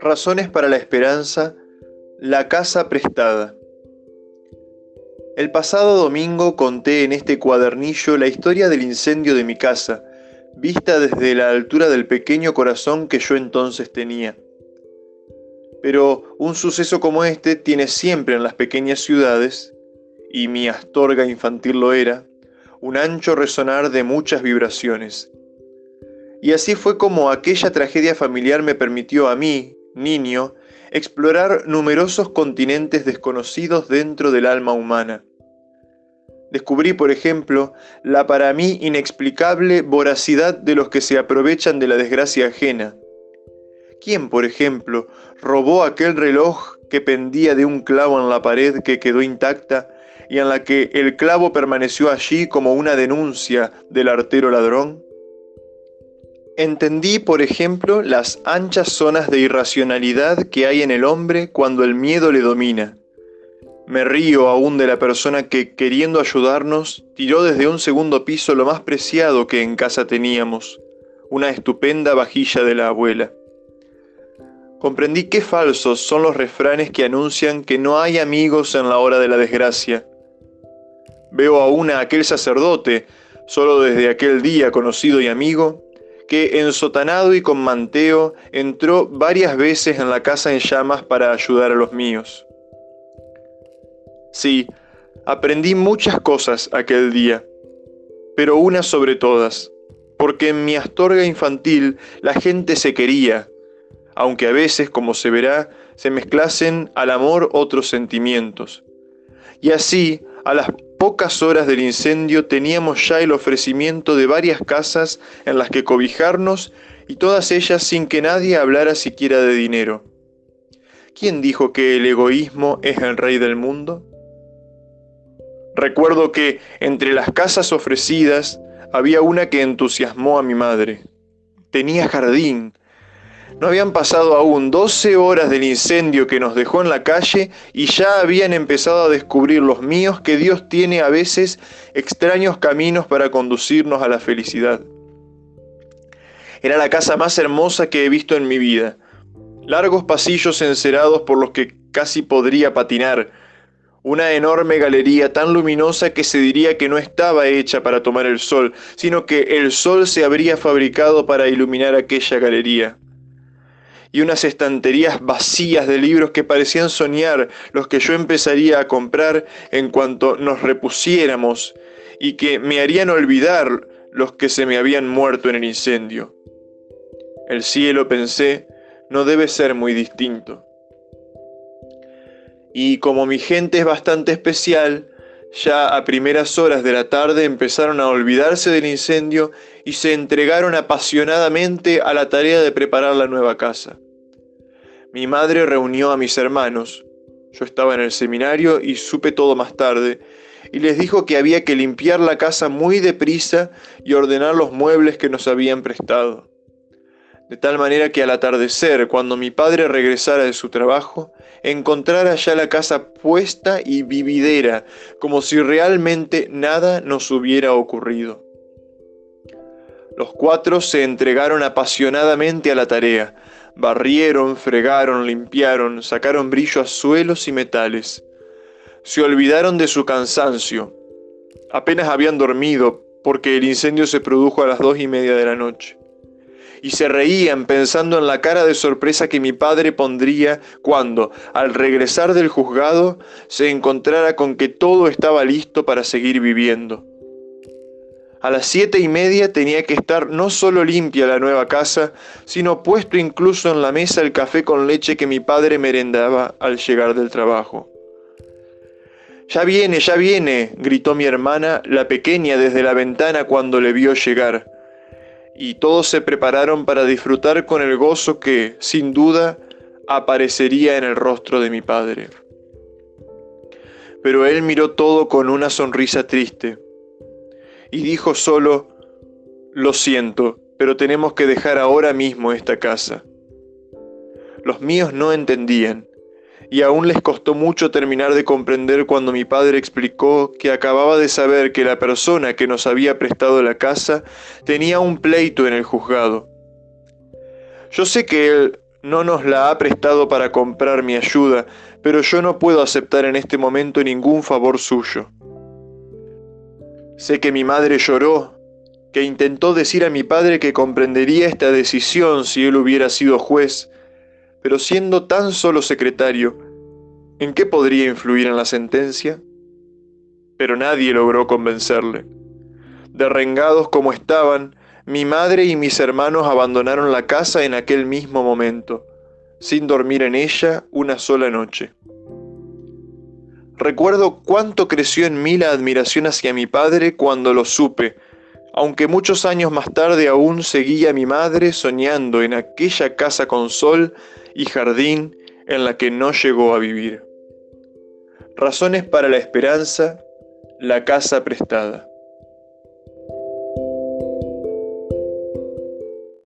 Razones para la esperanza, la casa prestada. El pasado domingo conté en este cuadernillo la historia del incendio de mi casa, vista desde la altura del pequeño corazón que yo entonces tenía. Pero un suceso como este tiene siempre en las pequeñas ciudades, y mi astorga infantil lo era, un ancho resonar de muchas vibraciones. Y así fue como aquella tragedia familiar me permitió a mí, niño, explorar numerosos continentes desconocidos dentro del alma humana. Descubrí, por ejemplo, la para mí inexplicable voracidad de los que se aprovechan de la desgracia ajena. ¿Quién, por ejemplo, robó aquel reloj que pendía de un clavo en la pared que quedó intacta y en la que el clavo permaneció allí como una denuncia del artero ladrón? Entendí, por ejemplo, las anchas zonas de irracionalidad que hay en el hombre cuando el miedo le domina. Me río aún de la persona que, queriendo ayudarnos, tiró desde un segundo piso lo más preciado que en casa teníamos, una estupenda vajilla de la abuela. Comprendí qué falsos son los refranes que anuncian que no hay amigos en la hora de la desgracia. Veo aún a aquel sacerdote, solo desde aquel día conocido y amigo, que ensotanado y con manteo entró varias veces en la casa en llamas para ayudar a los míos. Sí, aprendí muchas cosas aquel día, pero una sobre todas, porque en mi astorga infantil la gente se quería, aunque a veces, como se verá, se mezclasen al amor otros sentimientos. Y así, a las pocas horas del incendio teníamos ya el ofrecimiento de varias casas en las que cobijarnos y todas ellas sin que nadie hablara siquiera de dinero. ¿Quién dijo que el egoísmo es el rey del mundo? Recuerdo que entre las casas ofrecidas había una que entusiasmó a mi madre. Tenía jardín, no habían pasado aún 12 horas del incendio que nos dejó en la calle y ya habían empezado a descubrir los míos que Dios tiene a veces extraños caminos para conducirnos a la felicidad. Era la casa más hermosa que he visto en mi vida. Largos pasillos encerados por los que casi podría patinar. Una enorme galería tan luminosa que se diría que no estaba hecha para tomar el sol, sino que el sol se habría fabricado para iluminar aquella galería y unas estanterías vacías de libros que parecían soñar los que yo empezaría a comprar en cuanto nos repusiéramos y que me harían olvidar los que se me habían muerto en el incendio. El cielo, pensé, no debe ser muy distinto. Y como mi gente es bastante especial, ya a primeras horas de la tarde empezaron a olvidarse del incendio y se entregaron apasionadamente a la tarea de preparar la nueva casa. Mi madre reunió a mis hermanos, yo estaba en el seminario y supe todo más tarde, y les dijo que había que limpiar la casa muy deprisa y ordenar los muebles que nos habían prestado. De tal manera que al atardecer, cuando mi padre regresara de su trabajo, encontrara ya la casa puesta y vividera, como si realmente nada nos hubiera ocurrido. Los cuatro se entregaron apasionadamente a la tarea, barrieron, fregaron, limpiaron, sacaron brillo a suelos y metales. Se olvidaron de su cansancio. Apenas habían dormido porque el incendio se produjo a las dos y media de la noche. Y se reían pensando en la cara de sorpresa que mi padre pondría cuando, al regresar del juzgado, se encontrara con que todo estaba listo para seguir viviendo. A las siete y media tenía que estar no solo limpia la nueva casa, sino puesto incluso en la mesa el café con leche que mi padre merendaba al llegar del trabajo. Ya viene, ya viene, gritó mi hermana, la pequeña, desde la ventana cuando le vio llegar. Y todos se prepararon para disfrutar con el gozo que, sin duda, aparecería en el rostro de mi padre. Pero él miró todo con una sonrisa triste y dijo solo, lo siento, pero tenemos que dejar ahora mismo esta casa. Los míos no entendían, y aún les costó mucho terminar de comprender cuando mi padre explicó que acababa de saber que la persona que nos había prestado la casa tenía un pleito en el juzgado. Yo sé que él no nos la ha prestado para comprar mi ayuda, pero yo no puedo aceptar en este momento ningún favor suyo. Sé que mi madre lloró, que intentó decir a mi padre que comprendería esta decisión si él hubiera sido juez, pero siendo tan solo secretario, ¿en qué podría influir en la sentencia? Pero nadie logró convencerle. Derrengados como estaban, mi madre y mis hermanos abandonaron la casa en aquel mismo momento, sin dormir en ella una sola noche. Recuerdo cuánto creció en mí la admiración hacia mi padre cuando lo supe, aunque muchos años más tarde aún seguía mi madre soñando en aquella casa con sol y jardín en la que no llegó a vivir. Razones para la esperanza, la casa prestada.